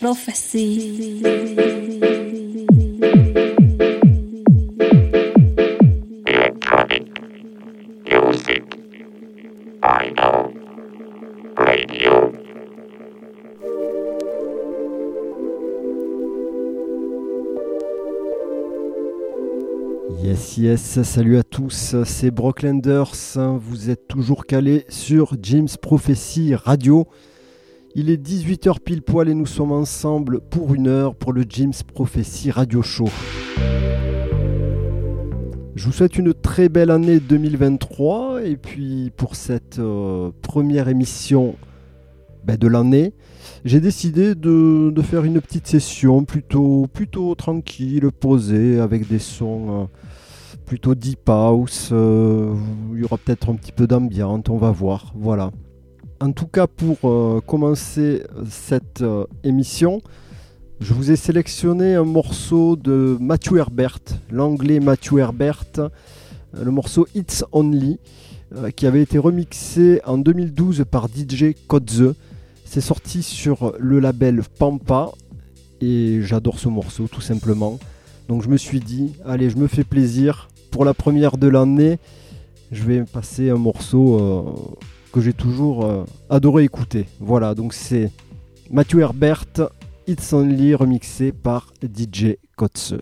Prophecy. Yes, yes, salut à tous, c'est Brocklanders, vous êtes toujours calés sur Jim's Prophecy Radio. Il est 18h pile poil et nous sommes ensemble pour une heure pour le Jim's Prophecy Radio Show. Je vous souhaite une très belle année 2023 et puis pour cette euh, première émission ben, de l'année, j'ai décidé de, faire une petite session plutôt, plutôt tranquille, posée, avec des sons euh, plutôt deep house. Euh, il y aura peut-être un petit peu d'ambiance, on va voir. Voilà. En tout cas, pour euh, commencer cette euh, émission, je vous ai sélectionné un morceau de Matthew Herbert, l'anglais Matthew Herbert, euh, le morceau It's Only, qui avait été remixé en 2012 par DJ Kodze. C'est sorti sur le label Pampa et j'adore ce morceau tout simplement. Donc je me suis dit, allez, je me fais plaisir. Pour la première de l'année, je vais passer un morceau que j'ai toujours euh, adoré écouter. Voilà, donc c'est Matthew Herbert, It's Only remixé par DJ Kotze.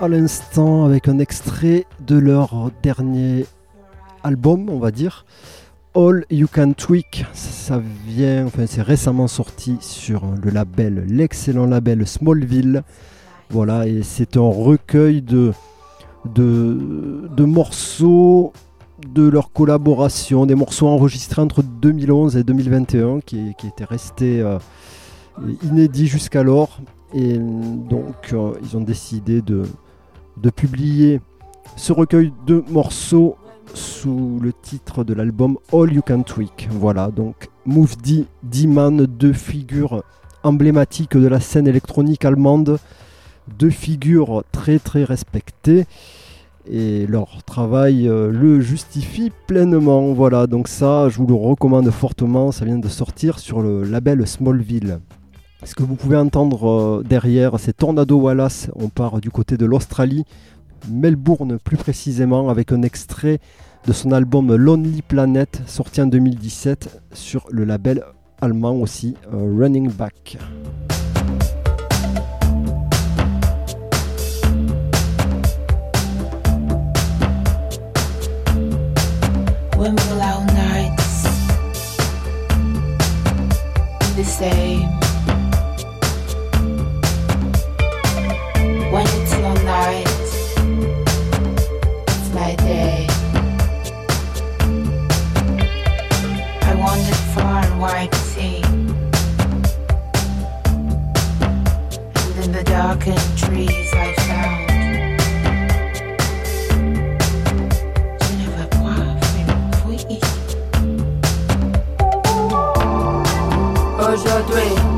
À l'instant avec un extrait de leur dernier album, on va dire. All You Can Tweak, ça vient, enfin c'est récemment sorti sur le label, l'excellent label Smallville. Voilà, et c'est un recueil de, de, morceaux de leur collaboration, des morceaux enregistrés entre 2011 et 2021 qui, qui étaient restés euh, inédits jusqu'alors. Et donc euh, ils ont décidé de, de publier ce recueil de morceaux sous le titre de l'album All You Can Tweak. Voilà, donc Move D, D-Man, deux figures emblématiques de la scène électronique allemande, deux figures très très respectées et leur travail euh, le justifie pleinement. Voilà, donc ça, je vous le recommande fortement, ça vient de sortir sur le label Smallville. Ce que vous pouvez entendre euh, derrière, c'est Tornado Wallace, on part du côté de l'Australie, Melbourne plus précisément, avec un extrait de son album Lonely Planet, sorti en 2017 sur le label allemand aussi, euh, Running Back. When nights be the same? Night, it's my day. I wandered far and wide to see. And in the darkened trees I found. Aujourd'hui,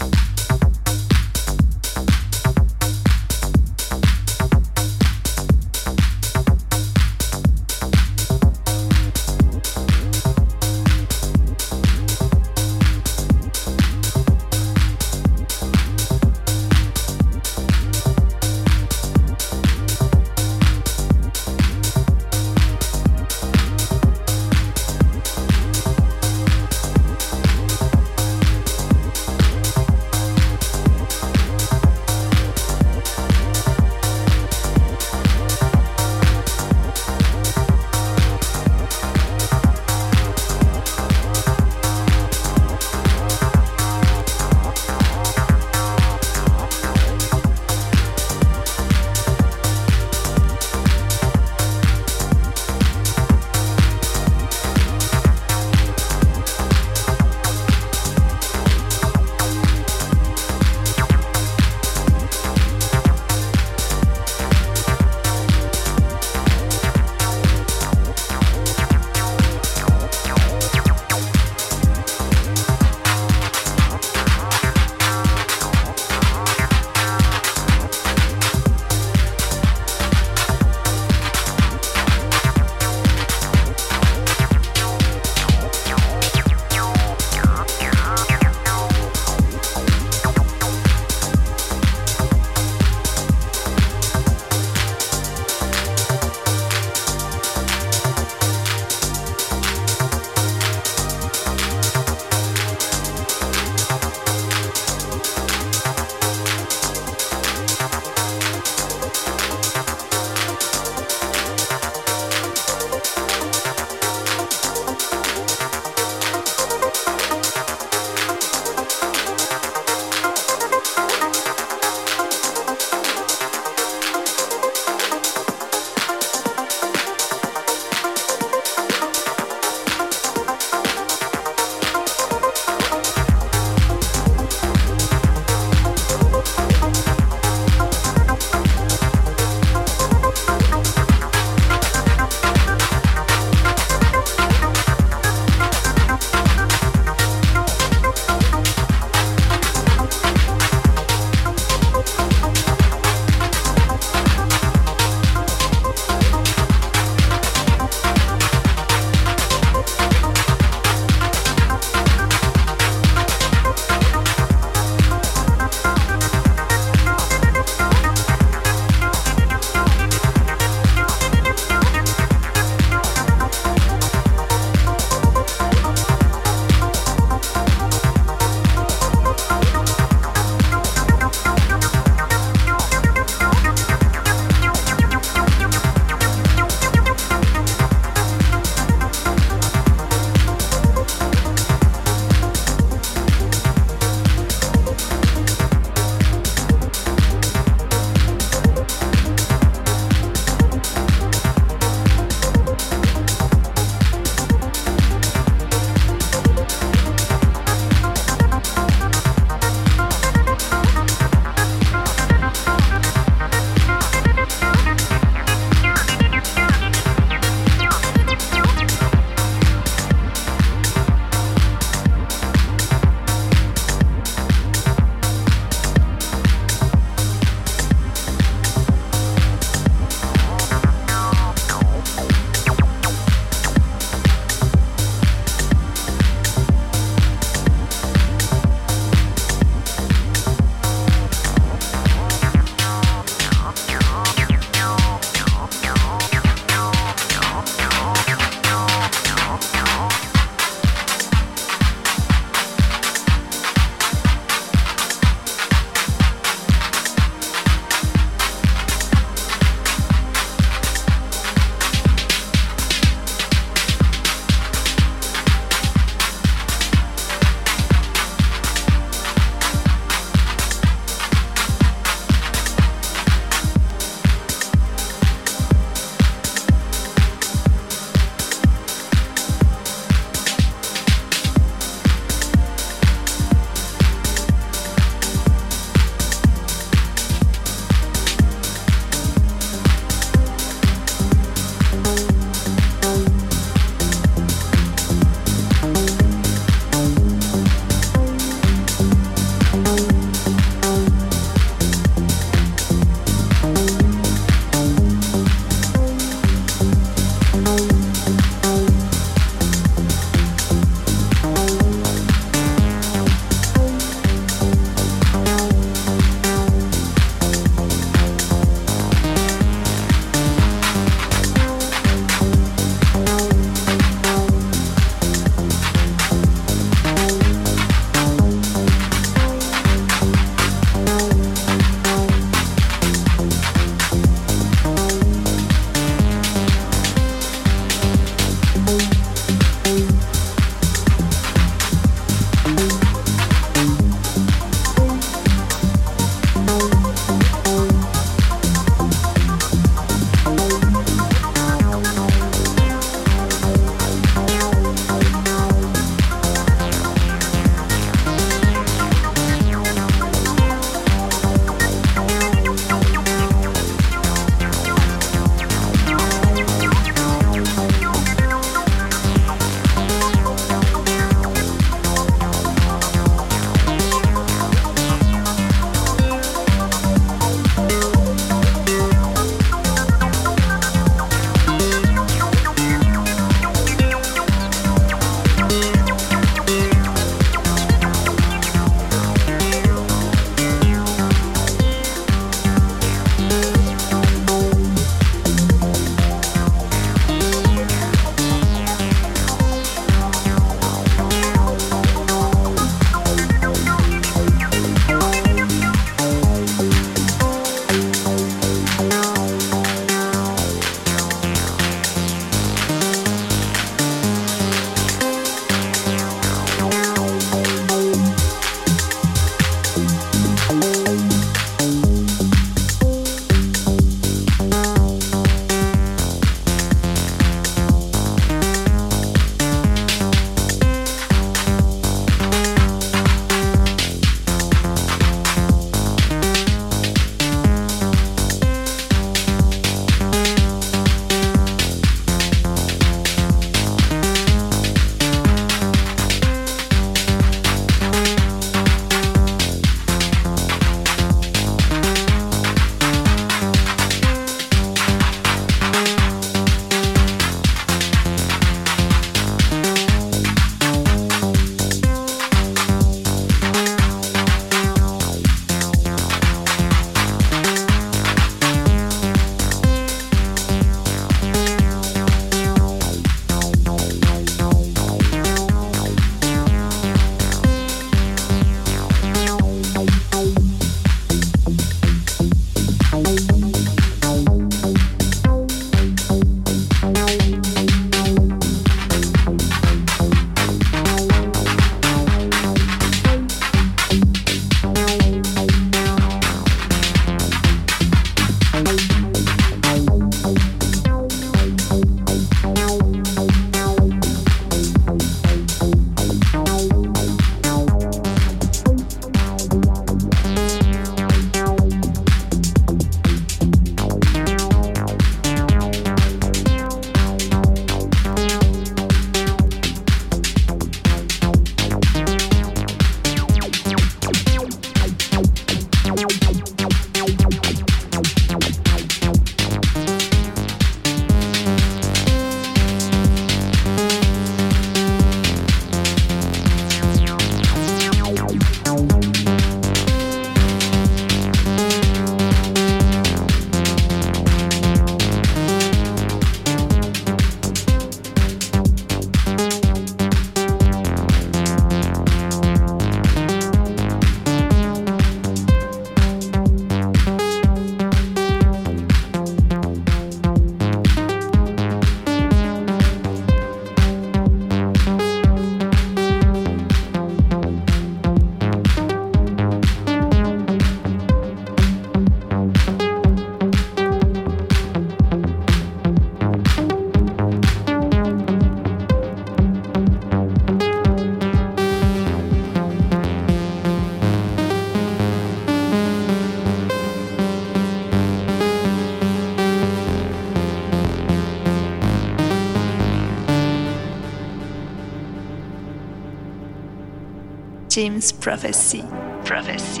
James Prophecy. Prophecy. Prophecy.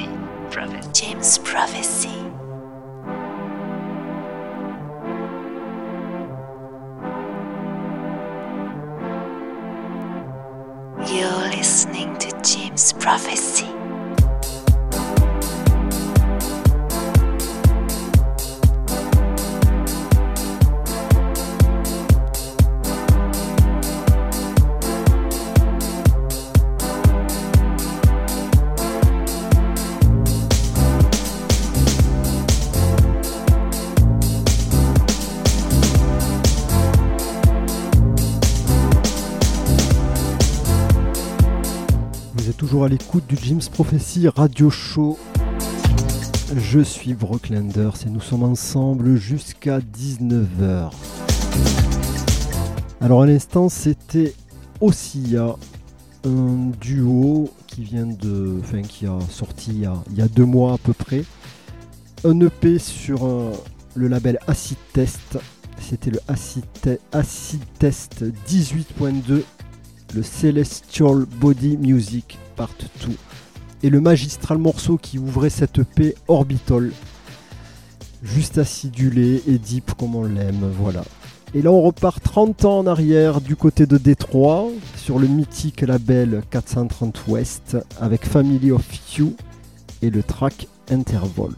À l'écoute du Jim's Prophecy Radio Show. Je suis Brock Lenders et nous sommes ensemble jusqu'à 19h. Alors à l'instant c'était Ossia, un duo qui vient de. Enfin qui a sorti il y a, deux mois à peu près. Un EP sur euh, le label Acid Test. C'était le Acid Test 18.2 le Celestial Body Music Part 2 et le magistral morceau qui ouvrait cette EP Orbital. Juste acidulé et deep comme on l'aime, voilà. Et là on repart 30 ans en arrière du côté de Détroit sur le mythique label 430 West avec Family of You et le track Interval.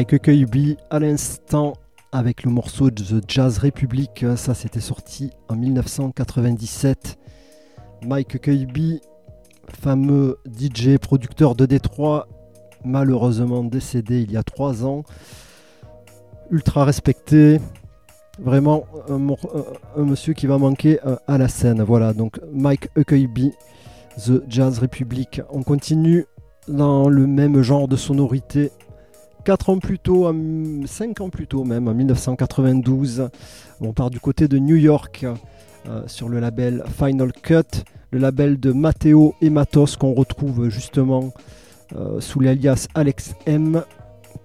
Mike Kirby à l'instant avec le morceau The Jazz Republic, ça c'était sorti en 1997. Mike Kirby, fameux DJ producteur de Détroit, malheureusement décédé il y a trois ans, ultra respecté, vraiment un, monsieur qui va manquer euh, à la scène. Voilà, donc Mike Kirby, The Jazz Republic. On continue dans le même genre de sonorité 4 ans plus tôt, 5 ans plus tôt même, en 1992. On part du côté de New York euh, sur le label Final Cut, le label de Matteo et Matos qu'on retrouve justement euh, sous l'alias Alex M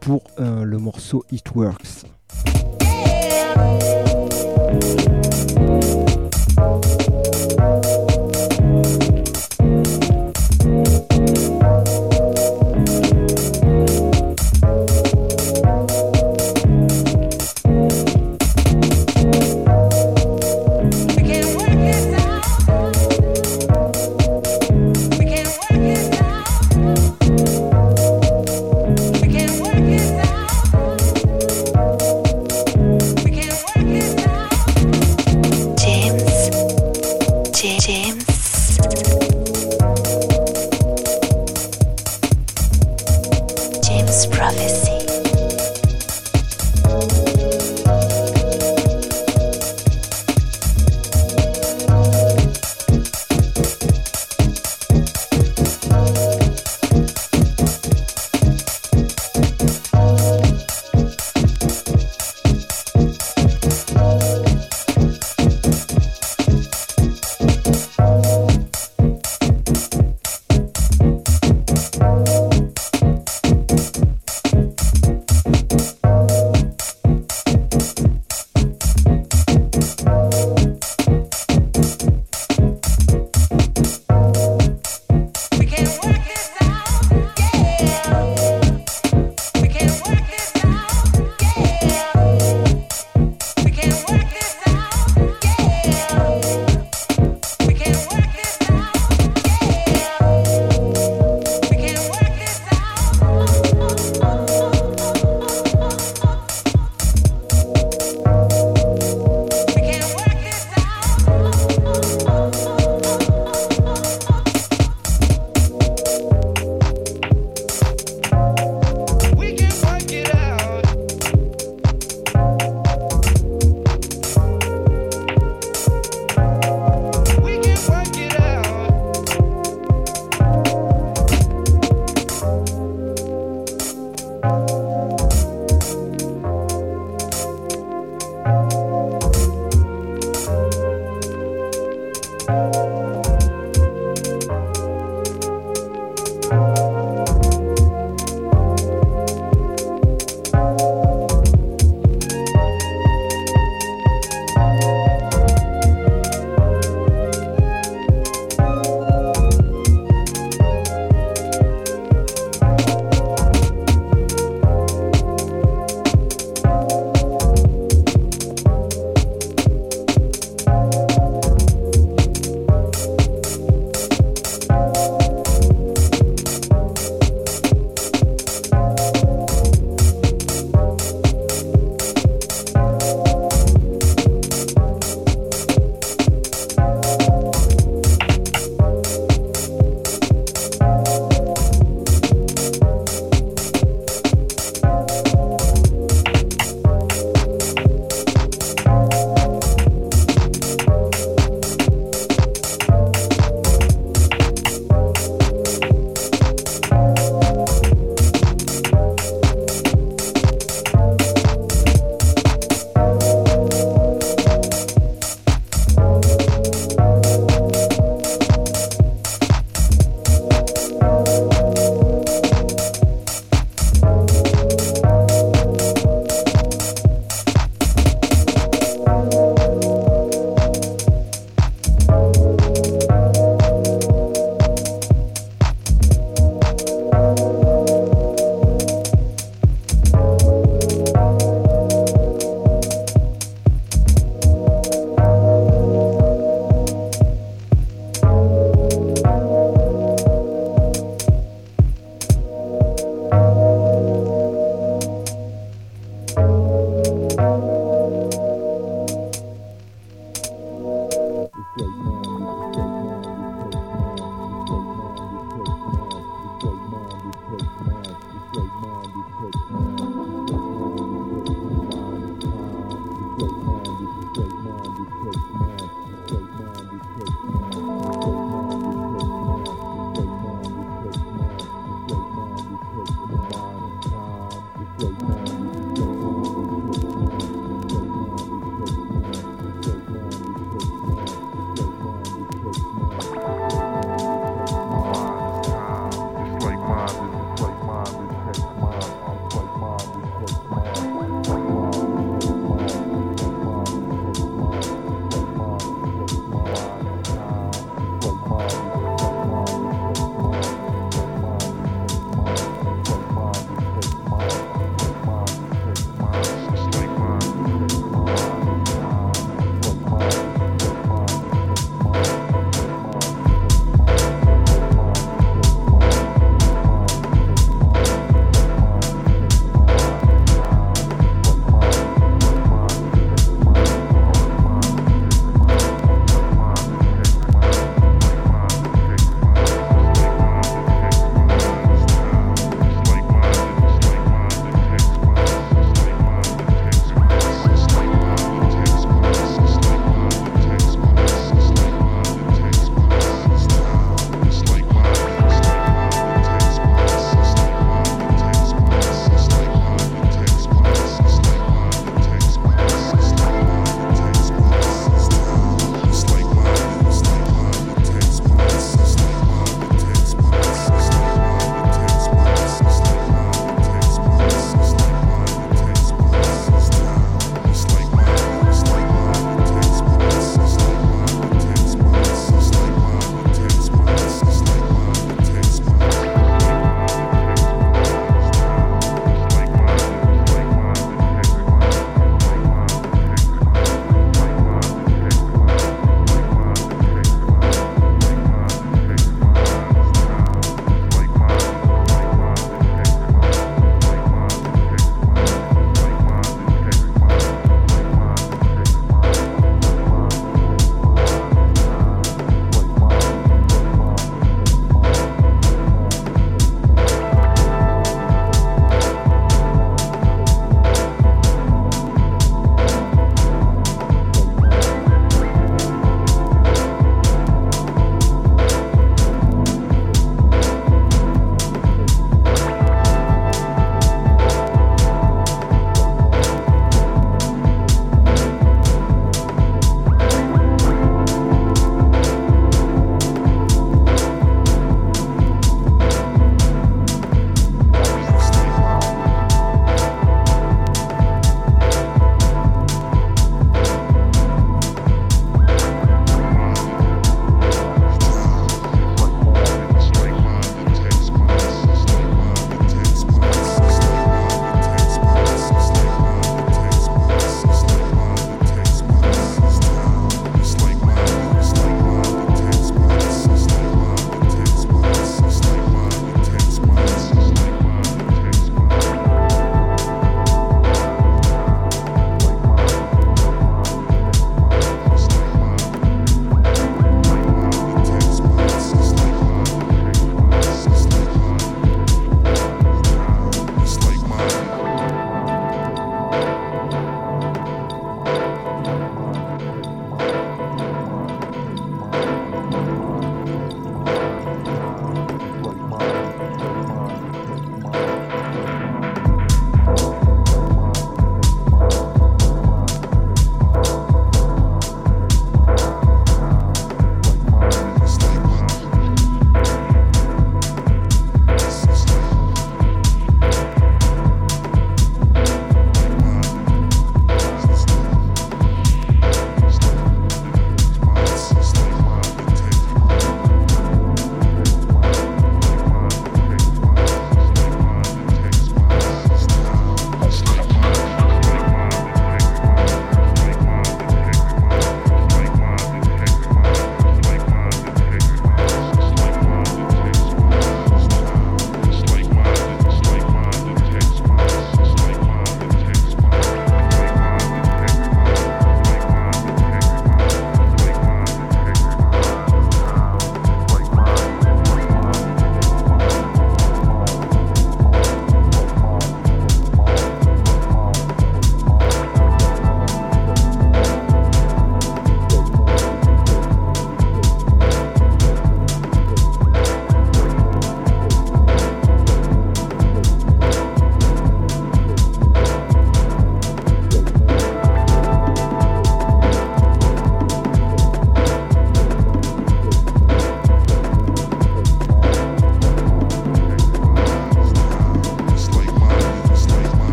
pour euh, le morceau It Works.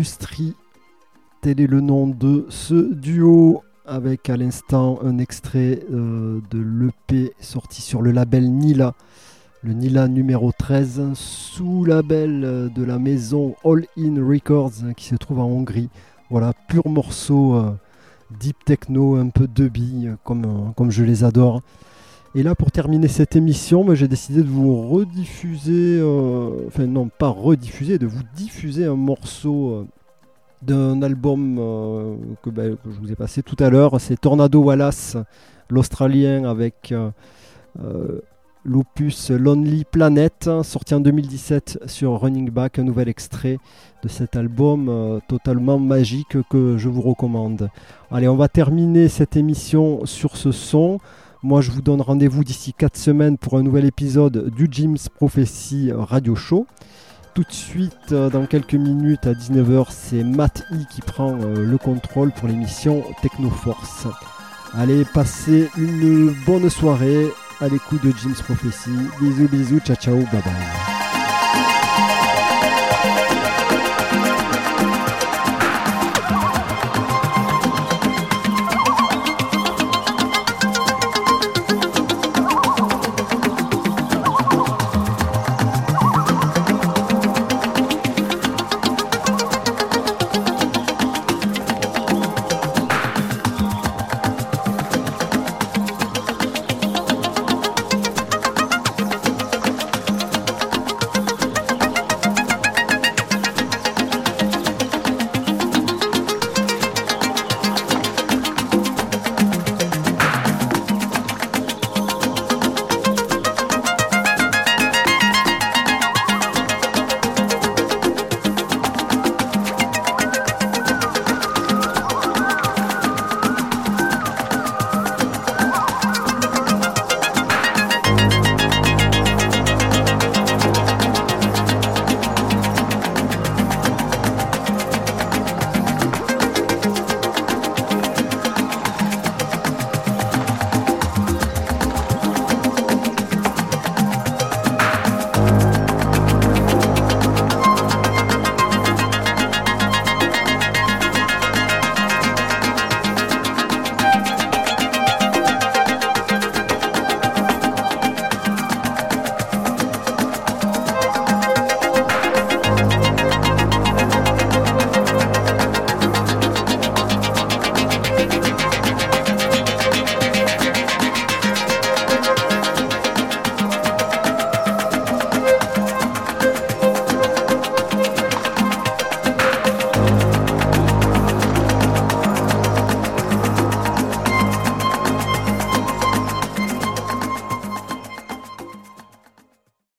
Octal Industries. Tel est le nom de ce duo avec à l'instant un extrait euh, de l'EP sorti sur le label Nila, le Nila numéro 13, sous label euh, de la maison All In Records qui se trouve en Hongrie. Voilà, pur morceau euh, deep techno, un peu de billes comme je les adore. Et là, pour terminer cette émission, j'ai décidé de vous rediffuser, euh, enfin non, pas rediffuser, de vous diffuser un morceau euh, d'un album euh, ben, que, je vous ai passé tout à l'heure. C'est Tornado Wallace, l'Australien, avec l'opus Lonely Planet, sorti en 2017 sur Running Back, un nouvel extrait de cet album totalement magique que je vous recommande. Allez, on va terminer cette émission sur ce son. Moi, je vous donne rendez-vous d'ici 4 semaines pour un nouvel épisode du Jim's Prophecy Radio Show. Tout de suite, euh, dans quelques minutes à 19h, c'est Matt E qui prend euh, le contrôle pour l'émission Technoforce. Allez, passez une bonne soirée à l'écoute de Jim's Prophecy. Bisous, bisous, ciao, ciao, bye bye.